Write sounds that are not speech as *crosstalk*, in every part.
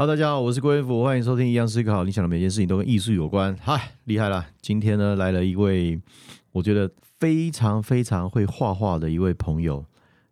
Hello，大家好，我是郭元福，欢迎收听《一样思考》。你想的每件事情都跟艺术有关，嗨，厉害了！今天呢，来了一位我觉得非常非常会画画的一位朋友，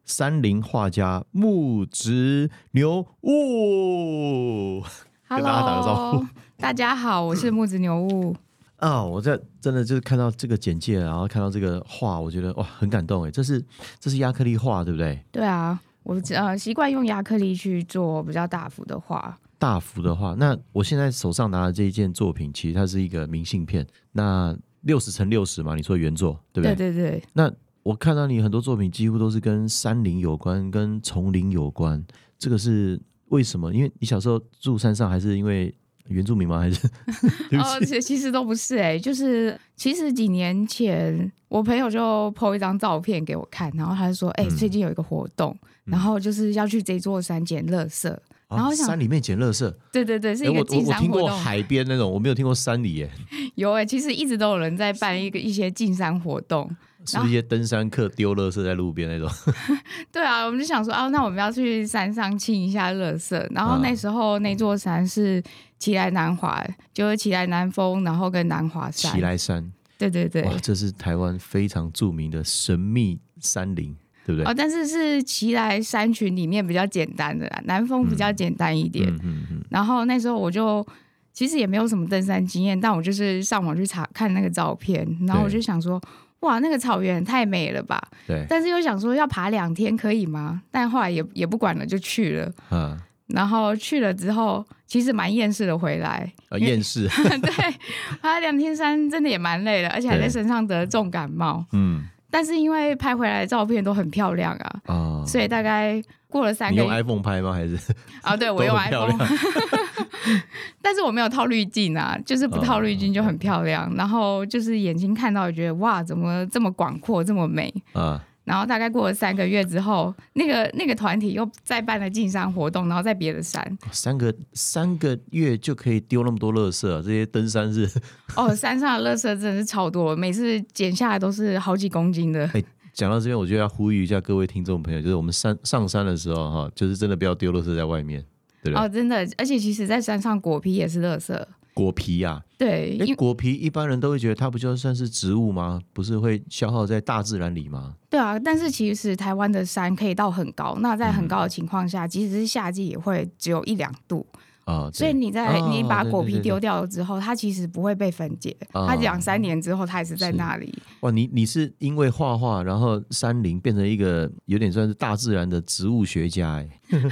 山林画家木子牛雾。*laughs* 跟大家打个招呼大家好，我是木子牛物。啊、我在真的就是看到这个简介，然后看到这个画，我觉得哇，很感动哎！这是这是亚克力画，对不对？对啊，我呃习惯用亚克力去做比较大幅的画。大幅的话，那我现在手上拿的这一件作品，其实它是一个明信片，那六十乘六十嘛，你说原作对不对？对对对那我看到你很多作品几乎都是跟山林有关，跟丛林有关，这个是为什么？因为你小时候住山上，还是因为原住民吗？还是 *laughs* 哦，起？其其实都不是哎、就是其实几年前我朋友就 po 一张照片给我看，然后他就说，哎、嗯最近有一个活动，然后就是要去这座山捡垃圾。然后啊想山里面捡垃圾，对对对，是哎，一个进山我听过活动。海边那种，我没有听过山里耶，*laughs* 有哎、其实一直都有人在办一个一些进山活动。是不是一些登山客丢垃圾在路边那种？*laughs* 对啊，我们就想说啊，那我们要去山上清一下垃圾。然后啊那时候那座山是奇来南华，就是奇来南峰，然后跟南华山。奇来山，对对对。哇，这是台湾非常著名的神秘山林，对不对？哦，但是是奇来山群里面比较简单的啦，南峰比较简单一点。嗯嗯嗯，然后那时候我就其实也没有什么登山经验，但我就是上网去查看那个照片，然后我就想说，哇，那个草原太美了吧！对，但是又想说要爬两天可以吗？但后来也也不管了，就去了。嗯然后去了之后，其实蛮厌世的回来。啊，厌世，*laughs* 对，爬两天山真的也蛮累的，而且还在对身上得重感冒。嗯但是因为拍回来的照片都很漂亮啊，啊，所以大概过了三你用个月 iPhone 拍吗？还是 *laughs* 啊，对 *laughs* 我用 iPhone，*laughs* 但是我没有套滤镜啊，就是不套滤镜就很漂亮。然后就是眼睛看到也觉得哇，怎么这么广阔，这么美。啊？然后大概过了三个月之后，那个那个团体又再办了进山活动，然后在别的山。三个三个月就可以丢那么多垃圾、啊，这些登山是哦，山上的垃圾真的是超多，每次捡下来都是好几公斤的。讲到这边，我就要呼吁一下各位听众朋友，就是我们山上山的时候哈，就是真的不要丢垃圾在外面，对不对？哦，真的，而且其实，在山上果皮也是垃圾。果皮啊，对，因果皮一般人都会觉得它不就算是植物吗？不是会消耗在大自然里吗？对啊，但是其实台湾的山可以到很高，那在很高的情况下，即使是夏季也会只有一两度，啊，所以你在、哦你把果皮丢掉了之后，它其实不会被分解，哦它两三年之后它还是在那里。哇，你你是因为画画，然后山林变成一个有点算是大自然的植物学家，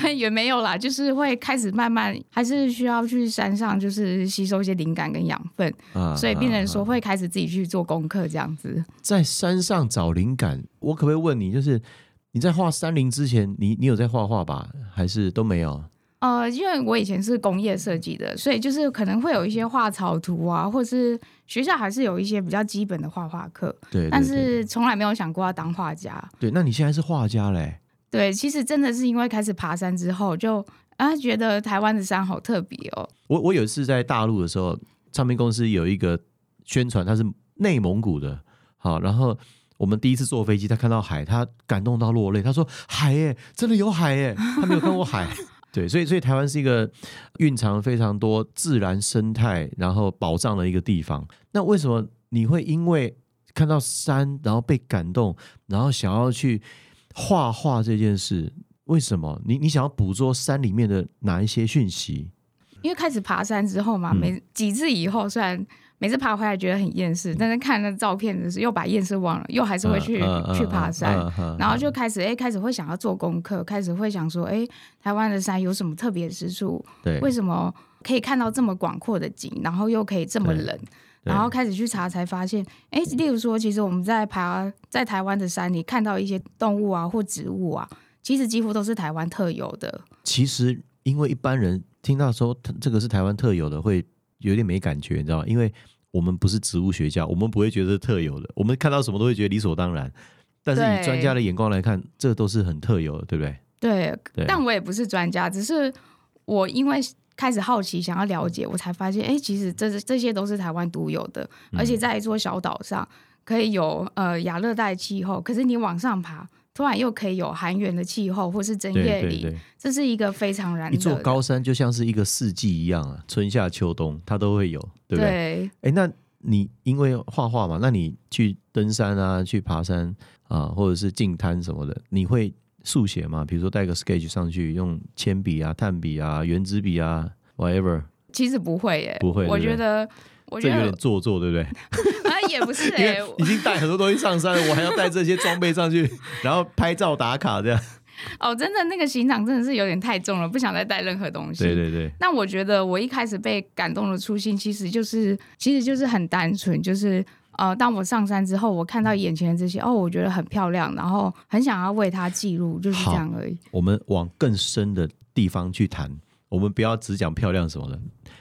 哎，*laughs* 也没有啦，就是会开始慢慢还是需要去山上，就是吸收一些灵感跟养分，啊，所以变成啊说会开始自己去做功课这样子。在山上找灵感，我可不可以问你，就是你在画山林之前，你你有在画画吧？还是都没有？呃，因为我以前是工业设计的，所以就是可能会有一些画草图啊，或是学校还是有一些比较基本的画画课，对对但是从来没有想过要当画家。对，那你现在是画家嘞？对，其实真的是因为开始爬山之后，就啊觉得台湾的山好特别哦。我我有一次在大陆的时候，唱片公司有一个宣传，它是内蒙古的，好，然后我们第一次坐飞机，他看到海，他感动到落泪，他说：“海耶，真的有海耶！”他没有看过海。对，所以所以台湾是一个蕴藏非常多自然生态，然后宝藏的一个地方。那为什么你会因为看到山，然后被感动，然后想要去画画这件事？为什么？你你想要捕捉山里面的哪一些讯息？因为开始爬山之后嘛，嗯每几次以后，虽然每次爬回来觉得很厌世，但是看那照片的时候又把厌世忘了，又还是会去、嗯嗯去爬山。然后就开始哎，开始会想要做功课，开始会想说，哎，台湾的山有什么特别之处？对，为什么可以看到这么广阔的景，然后又可以这么冷？然后开始去查，才发现，哎，例如说，其实我们在爬在台湾的山里看到一些动物啊或植物啊，其实几乎都是台湾特有的。其实因为一般人听到说它这个是台湾特有的，会有点没感觉，你知道吗？因为我们不是植物学家，我们不会觉得是特有的，我们看到什么都会觉得理所当然。但是以对专家的眼光来看，这都是很特有的，对不对？对，对但我也不是专家，只是我因为开始好奇，想要了解，我才发现，哎，其实这是这些都是台湾独有的，嗯而且在一座小岛上可以有呃亚热带气候，可是你往上爬，突然又可以有寒源的气候，或是针叶林，对对对，这是一个非常难一。座高山就像是一个四季一样啊，春夏秋冬它都会有，对不对？哎，那你因为画画嘛，那你去登山啊，去爬山啊，或者是进滩什么的，你会速写吗？比如说带个 sketch 上去，用铅笔啊、炭笔啊、圆珠笔啊，whatever，其实不会耶，不会我觉得，我觉得有点做作，对不对？*laughs* 啊也不是因哎为，已经带很多东西上山了，我还要带这些装备上去，*laughs* 然后拍照打卡这样。哦，真的那个行囊真的是有点太重了，不想再带任何东西。对对对，那我觉得我一开始被感动的初心，其实就是其实就是很单纯，就是呃，当我上山之后，我看到眼前的这些，哦，我觉得很漂亮，然后很想要为它记录，就是这样而已。我们往更深的地方去谈，我们不要只讲漂亮什么的。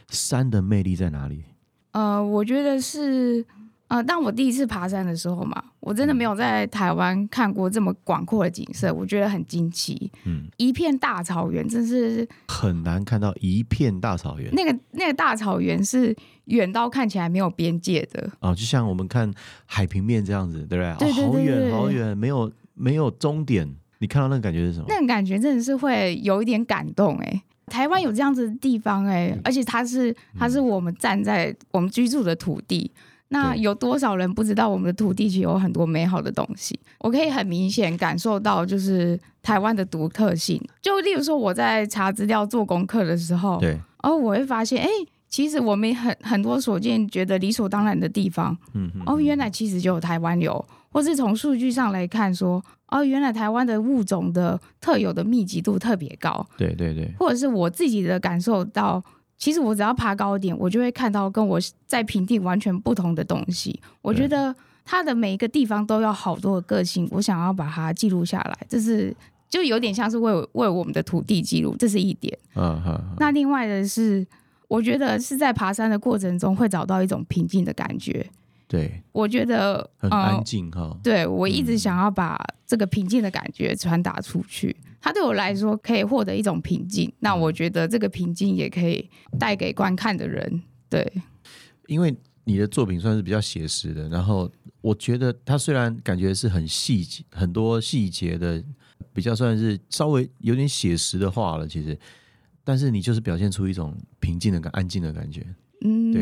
山的魅力在哪里？呃，我觉得是呃，当我第一次爬山的时候嘛，我真的没有在台湾看过这么广阔的景色，我觉得很惊奇。嗯，一片大草原，真是很难看到一片大草原那个那个大草原是远到看起来没有边界的。哦、就像我们看海平面这样子，对不对？对对哦、好远好远，没有没有终点。你看到那个感觉是什么？那个感觉真的是会有一点感动哎、台湾有这样子的地方哎、而且它是它是我们站在我们居住的土地。那有多少人不知道我们的土地其实有很多美好的东西？我可以很明显感受到，就是台湾的独特性。就例如说，我在查资料做功课的时候，对，哦，我会发现，哎、其实我们很很多所见觉得理所当然的地方，嗯哼，哦，原来其实就有台湾有，或是从数据上来看说，哦，原来台湾的物种的特有的密集度特别高，对对对，或者是我自己的感受到，其实我只要爬高一点，我就会看到跟我在平地完全不同的东西。我觉得它的每一个地方都有好多的个性，我想要把它记录下来，这是就有点像是为为我们的土地记录，这是一点。嗯哼，那另外的是，我觉得是在爬山的过程中会找到一种平静的感觉。对，我觉得很呃安静哈。对我一嗯直想要把这个平静的感觉传达出去，它对我来说可以获得一种平静。那我觉得这个平静也可以带给观看的人，对，因为你的作品算是比较写实的，然后我觉得它虽然感觉是很细节、很多细节的，比较算是稍微有点写实的话了，其实，但是你就是表现出一种平静的感、安静的感觉。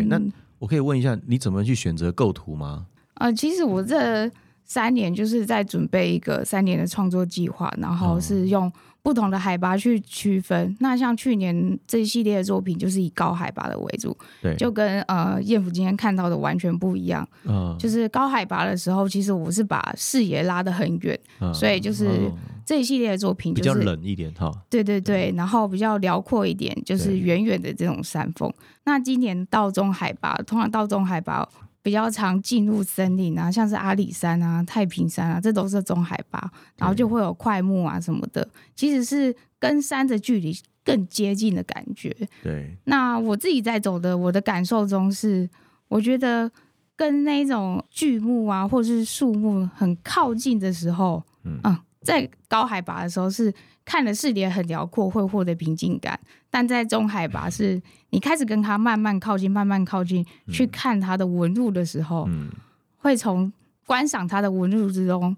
嗯，对那我可以问一下，你怎么去选择构图吗？呃，其实我这三年就是在准备一个三年的创作计划，然后是用不同的海拔去区分。那像去年这一系列的作品，就是以高海拔的为主，对，就跟呃燕福今天看到的完全不一样。嗯，就是高海拔的时候，其实我是把视野拉得很远，嗯所以就是嗯这一系列的作品比较就是冷一点哈。对对对，然后比较辽阔一点，就是远远的这种山峰。那今年到中海拔，通常到中海拔比较常进入森林啊，像是阿里山啊、太平山啊，这都是中海拔，然后就会有快木啊什么的，其实是跟山的距离更接近的感觉。对，那我自己在走的，我的感受中是，我觉得跟那种巨木啊，或者是树木很靠近的时候，嗯。嗯，在高海拔的时候是看的视野很辽阔，会获得平静感；但在中海拔是你开始跟它慢慢靠近，慢慢靠近，去看它的纹路的时候，嗯，会从观赏它的纹路之中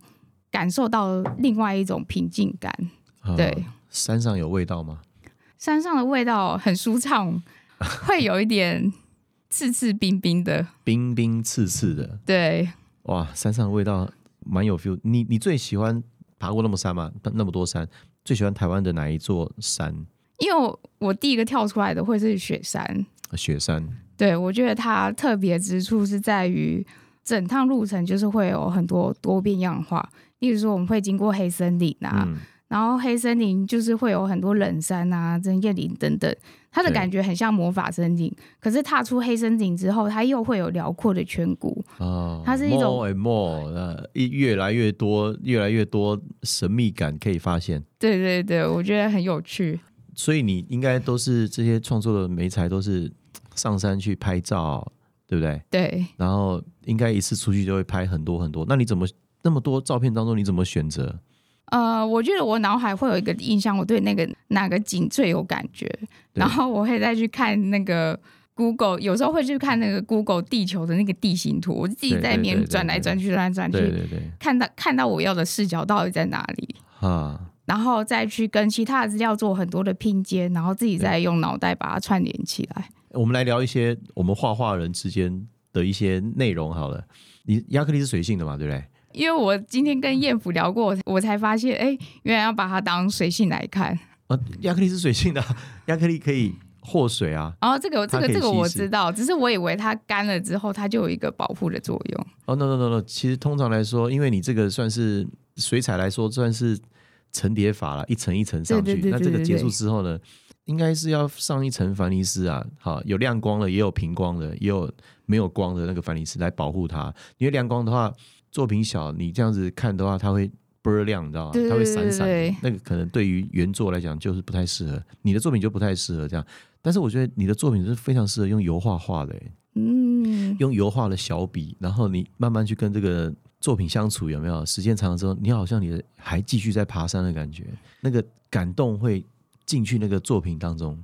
感受到另外一种平静感。啊对，山上有味道吗？山上的味道很舒畅，*laughs* 会有一点刺刺冰冰的。冰冰刺刺的，对，哇，山上的味道蛮有 feel。你你最喜欢爬过那么山吗？那么多山，最喜欢台湾的哪一座山？因为我我第一个跳出来的会是雪山。雪山。对我觉得它特别之处是在于整趟路程就是会有很多多变样化，例如说我们会经过黑森林啊，嗯，然后黑森林就是会有很多冷杉啊、针叶林等等，它的感觉很像魔法森林。可是踏出黑森林之后，它又会有辽阔的颧谷。哦，它是一种 more and more，呃，一越来越多，越来越多神秘感可以发现。对对对，我觉得很有趣。所以你应该都是这些创作的媒材都是上山去拍照，对不对？对，然后应该一次出去就会拍很多很多。那你怎么那么多照片当中，你怎么选择？呃，我觉得我脑海会有一个印象，我对那个哪个景最有感觉，然后我会再去看那个 Google，有时候会去看那个 Google 地球的那个地形图，我自己在里面转来转去，转来转去，对对对，看到看到我要的视角到底在哪里，啊，然后再去跟其他的资料做很多的拼接，然后自己再用脑袋把它串联起来。我们来聊一些我们画画人之间的一些内容好了。你亚克力是水性的嘛，对不对？因为我今天跟燕福聊过，我才发现，哎，原来要把它当水性来看。啊，亚克力是水性的啊，*laughs* 亚克力可以和水啊。然后这个这个这个我知道，只是我以为它干了之后，它就有一个保护的作用。哦，no no no no，其实通常来说，因为你这个算是水彩来说，算是层叠法了，一层一层上去。那这个结束之后呢，应该是要上一层凡尼斯啊，好，有亮光的，也有平光的，也有没有光的那个凡尼斯来保护它。因为亮光的话，作品小，你这样子看的话，它会倍儿亮，你知道吗？对对它会闪闪那个可能对于原作来讲就是不太适合，你的作品就不太适合这样。但是我觉得你的作品是非常适合用油画画的、欸，嗯，用油画的小笔，然后你慢慢去跟这个作品相处，有没有？时间长了之后，你好像你的还继续在爬山的感觉，那个感动会进去那个作品当中。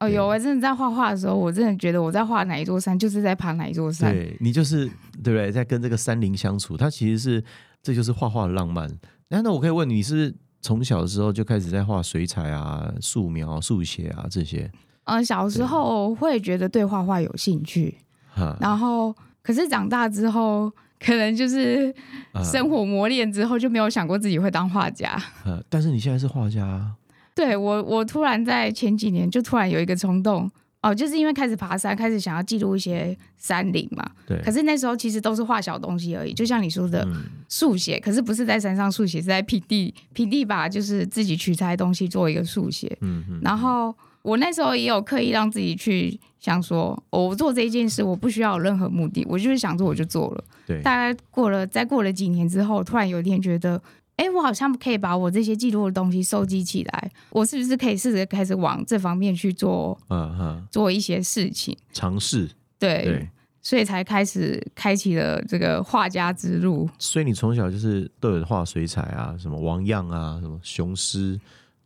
哦，有我真的在画画的时候，我真的觉得我在画哪一座山，就是在爬哪一座山。对你就是对不对？在跟这个山林相处，它其实是这就是画画的浪漫。那那我可以问你，是从小的时候就开始在画水彩啊、素描、速写啊这些？嗯、小时候会觉得对画画有兴趣，哈，然后可是长大之后，可能就是啊生活磨练之后，就没有想过自己会当画家。啊但是你现在是画家啊，对我，我突然在前几年就突然有一个冲动，哦，就是因为开始爬山，开始想要记录一些山林嘛。对，可是那时候其实都是画小东西而已，就像你说的嗯速写，可是不是在山上速写，是在平地平地把就是自己取材东西做一个速写。嗯嗯，然后我那时候也有刻意让自己去想说，哦我做这一件事我不需要有任何目的，我就是想做我就做了。对，大概过了再过了几年之后，突然有一天觉得，哎，我好像可以把我这些记录的东西收集起来，我是不是可以试着开始往这方面去做嗯哼，做一些事情？尝试对，对。所以才开始开启了这个画家之路。所以你从小就是都有画水彩啊，什么王样啊，什么雄狮，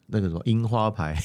那个什么樱花牌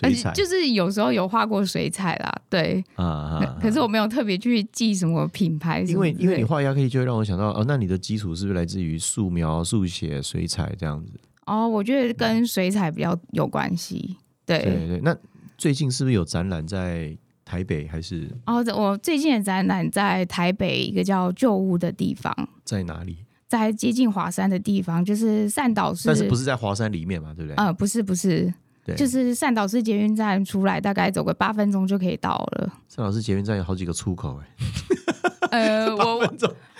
水彩就是有时候有画过水彩啦，对，啊啊啊可是我没有特别去记什么品牌什因为因为你画亚克力就会让我想到哦，那你的基础是不是来自于素描、速写、水彩这样子？哦，我觉得跟水彩比较有关系。对，对对。那最近是不是有展览在台北还是哦，我最近的展览在台北一个叫旧屋的地方，在哪里？在接近华山的地方，就是善导寺。但是不是在华山里面嘛？对不对？呃，不是不是，对，就是善导寺捷运站出来，大概走个八分钟就可以到了。善导寺捷运站有好几个出口哎、*laughs* 呃，*laughs* 我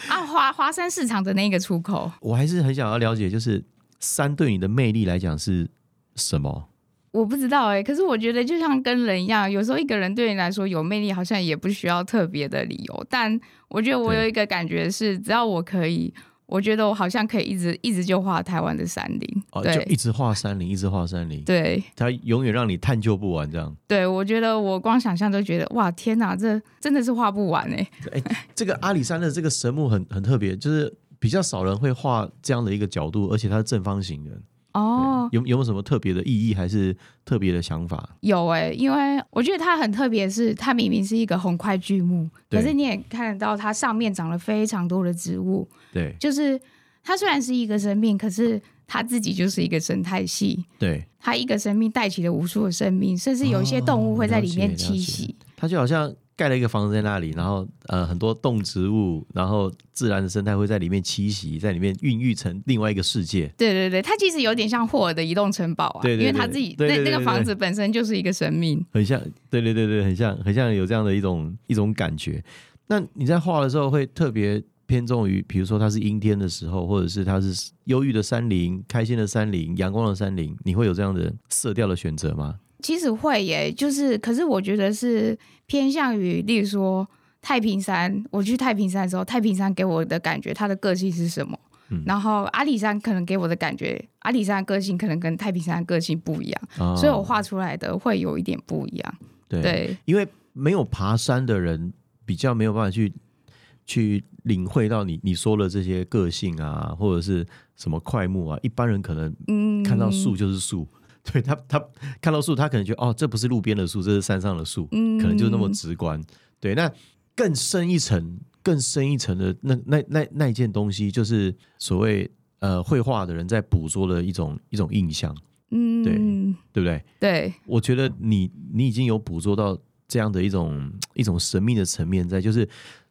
啊华华山市场的那个出口，我还是很想要了解，就是山对你的魅力来讲是什么？我不知道哎、可是我觉得就像跟人一样，有时候一个人对你来说有魅力，好像也不需要特别的理由。但我觉得我有一个感觉是，只要我可以，我觉得我好像可以一直一直就画台湾的山林。哦，就对一直画山林，一直画山林，对它永远让你探究不完这样。对，我觉得我光想象都觉得哇天哪，这真的是画不完哎、这个阿里山的这个神木很很特别，就是比较少人会画这样的一个角度，而且它是正方形的。哦，有有没有什么特别的意义，还是特别的想法？有哎、因为我觉得它很特别，是它明明是一个红块巨木，可是你也看得到它上面长了非常多的植物，对就是它虽然是一个生命，可是它自己就是一个生态系。对，它一个生命带起了无数的生命，甚至有一些动物会在里面栖息。它就好像盖了一个房子在那里，然后呃很多动植物，然后自然的生态会在里面栖息，在里面孕育成另外一个世界。对对对，它其实有点像霍尔的移动城堡啊，对对对因为它自己那那个房子本身就是一个生命。很像，对对对对，很像，很像有这样的一种一种感觉。那你在画的时候会特别偏重于，比如说它是阴天的时候，或者是它是忧郁的山林、开心的山林、阳光的山林，你会有这样的色调的选择吗？其实会耶，就是可是我觉得是偏向于，例如说太平山，我去太平山的时候，太平山给我的感觉，它的个性是什么？嗯然后阿里山可能给我的感觉，阿里山的个性可能跟太平山的个性不一样，哦所以我画出来的会有一点不一样。对，对，因为没有爬山的人比较没有办法去去领会到你你说的这些个性啊，或者是什么快木啊，一般人可能嗯，看到树就是树，对他他看到树，他可能觉得哦，这不是路边的树，这是山上的树，嗯可能就那么直观。对，那更深一层、更深一层的那那那那一件东西，就是所谓呃绘画的人在捕捉的一种一种印象，嗯，对对不对？对，我觉得你你已经有捕捉到这样的一种一种神秘的层面在，就是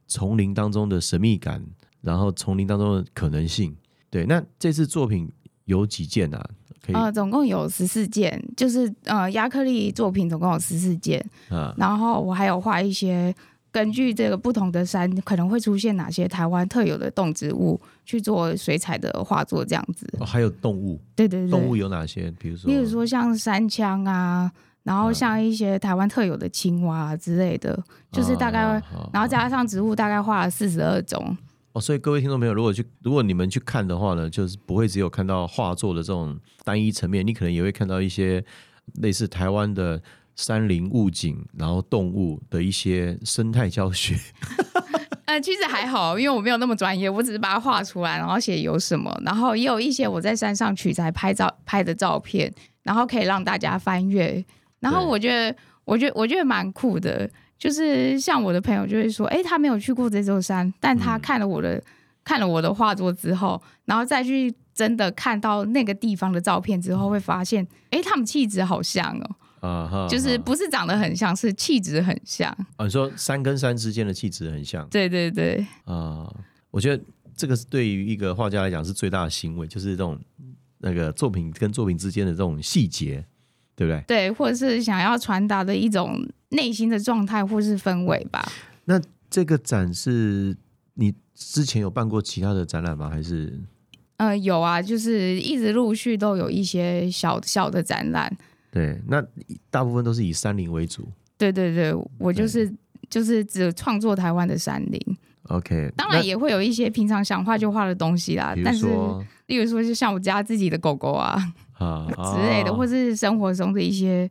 丛林当中的神秘感，然后丛林当中的可能性。对，那这次作品有几件啊？可以。呃，总共有十四件，就是呃亚克力作品总共有十四件，嗯。然后我还有画一些根据这个不同的山可能会出现哪些台湾特有的动植物去做水彩的画作，这样子。哦还有动物，对对对，动物有哪些？比如说，例如说像山枪啊，然后嗯。像一些台湾特有的青蛙啊之类的，就是大概，啊然后加上植物，大概画了四十二种。哦，所以各位听众朋友，如果去如果你们去看的话呢，就是不会只有看到画作的这种单一层面，你可能也会看到一些类似台湾的山林物景，然后动物的一些生态教学。*laughs* 呃，其实还好，因为我没有那么专业，我只是把它画出来，然后写有什么，然后也有一些我在山上取材拍照拍的照片，然后可以让大家翻阅。然后我觉得，我觉得，我觉得蛮酷的，就是像我的朋友就会说，哎，他没有去过这座山，但他嗯看了我的、看了我的画作之后，然后再去真的看到那个地方的照片之后，会发现，哎，他们气质好像哦，啊哈，就是不是长得很像，是气质很像。啊，你说山跟山之间的气质很像对对对，啊，我觉得这个是对于一个画家来讲是最大的欣慰，就是这种那个作品跟作品之间的这种细节，对不对？对，或者是想要传达的一种内心的状态或是氛围吧。那这个展是你之前有办过其他的展览吗？还是呃，有啊，就是一直陆续都有一些小小的展览。对？那大部分都是以山林为主。对对对，我就是就是只创作台湾的山林，OK，当然也会有一些平常想画就画的东西啦但是，例如说，就像我家自己的狗狗啊 *laughs* 啊 *laughs* 之类的，哦或是生活中的一些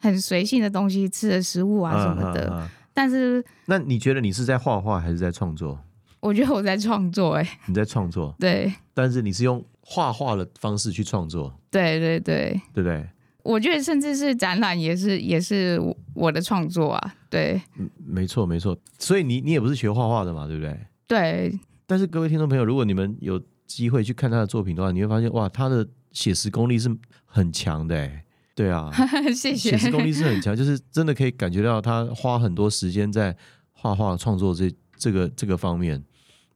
很随性的东西，吃的食物啊什么的。啊啊啊但是，那你觉得你是在画画还是在创作？我觉得我在创作、哎，你在创作，对但是你是用画画的方式去创作，对对对。对不对？我觉得甚至是展览也是也是我我的创作啊，对没错，没错。所以你你也不是学画画的嘛，对不对？对，但是各位听众朋友，如果你们有机会去看他的作品的话，你会发现哇，他的写实功力是很强的哎。对啊，*laughs* 谢谢写。实功力是很强，就是真的可以感觉到他花很多时间在画画创作这这个这个方面，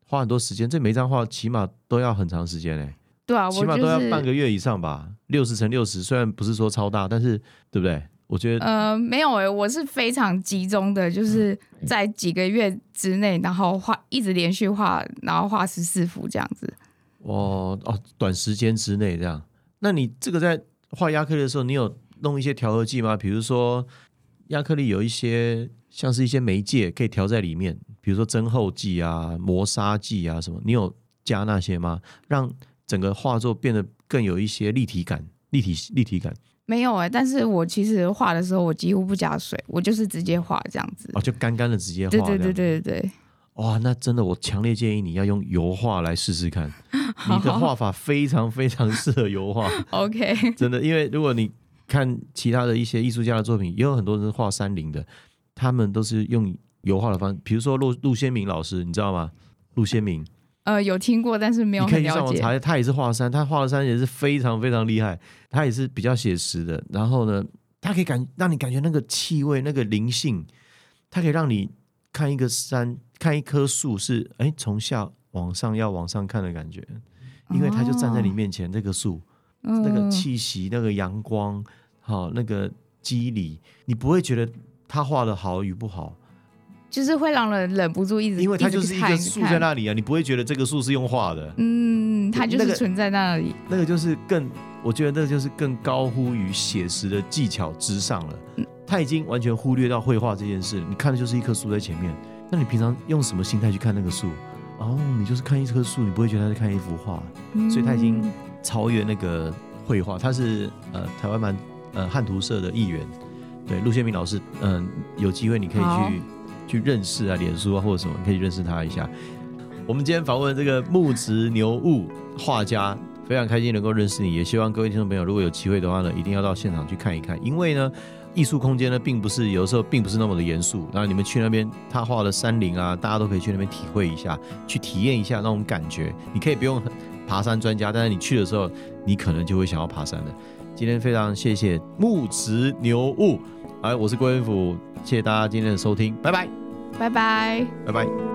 花很多时间。这每一张画起码都要很长时间哎，对啊，起码都要半个月以上吧。六十乘六十，虽然不是说超大，但是对不对？我觉得呃没有诶、我是非常集中的，就是在几个月之内，然后画一直连续画，然后画十四幅这样子。哦哦，短时间之内这样。那你这个在画亚克力的时候，你有弄一些调和剂吗？比如说亚克力有一些像是一些媒介可以调在里面，比如说增厚剂啊、磨砂剂啊什么，你有加那些吗？让整个画作变得更有一些立体感、立体立体感没有诶、但是我其实画的时候，我几乎不加水，我就是直接画这样子。哦，就干干的直接画。对对对。对对对，哇，那真的，我强烈建议你要用油画来试试看，*laughs* 你的画法非常非常适合油画。*laughs* OK，真的，因为如果你看其他的一些艺术家的作品，也有很多人是画山林的，他们都是用油画的方，比如说陆陆先明老师，你知道吗？陆先明，呃，有听过，但是没有你可以。上网查，他也是画山，他画的山也是非常非常厉害，他也是比较写实的。然后呢，他可以感让你感觉那个气味、那个灵性，它可以让你看一个山、看一棵树是哎从下往上要往上看的感觉，因为他就站在你面前，这个树。那个嗯气息、那个阳光，好、那个肌理，你不会觉得他画的好与不好，就是会让人忍不住一直，因为它就是一看个树在。那里啊，你不会觉得这个树是用画的，嗯，它就是存在那里。那个就是更，我觉得那个就是更高乎于写实的技巧之上了。他已经完全忽略到绘画这件事，你看的就是一棵树在前面，那你平常用什么心态去看那个树？哦，你就是看一棵树，你不会觉得他在看一幅画。所以他已经嗯超越那个绘画，他是呃台湾蛮呃汉图社的一员，对陆宪明老师，嗯、有机会你可以去去认识啊，脸书啊或者什么，你可以认识他一下。我们今天访问这个木植牛物画家非常开心能够认识你，也希望各位听众朋友如果有机会的话呢，一定要到现场去看一看，因为呢。艺术空间呢，并不是有时候并不是那么的严肃。然后你们去那边，他画的山林啊，大家都可以去那边体会一下，去体验一下那种感觉。你可以不用爬山专家，但是你去的时候，你可能就会想要爬山的。今天非常谢谢木植牛物，哎，我是郭元甫，谢谢大家今天的收听，拜拜，拜拜，拜拜。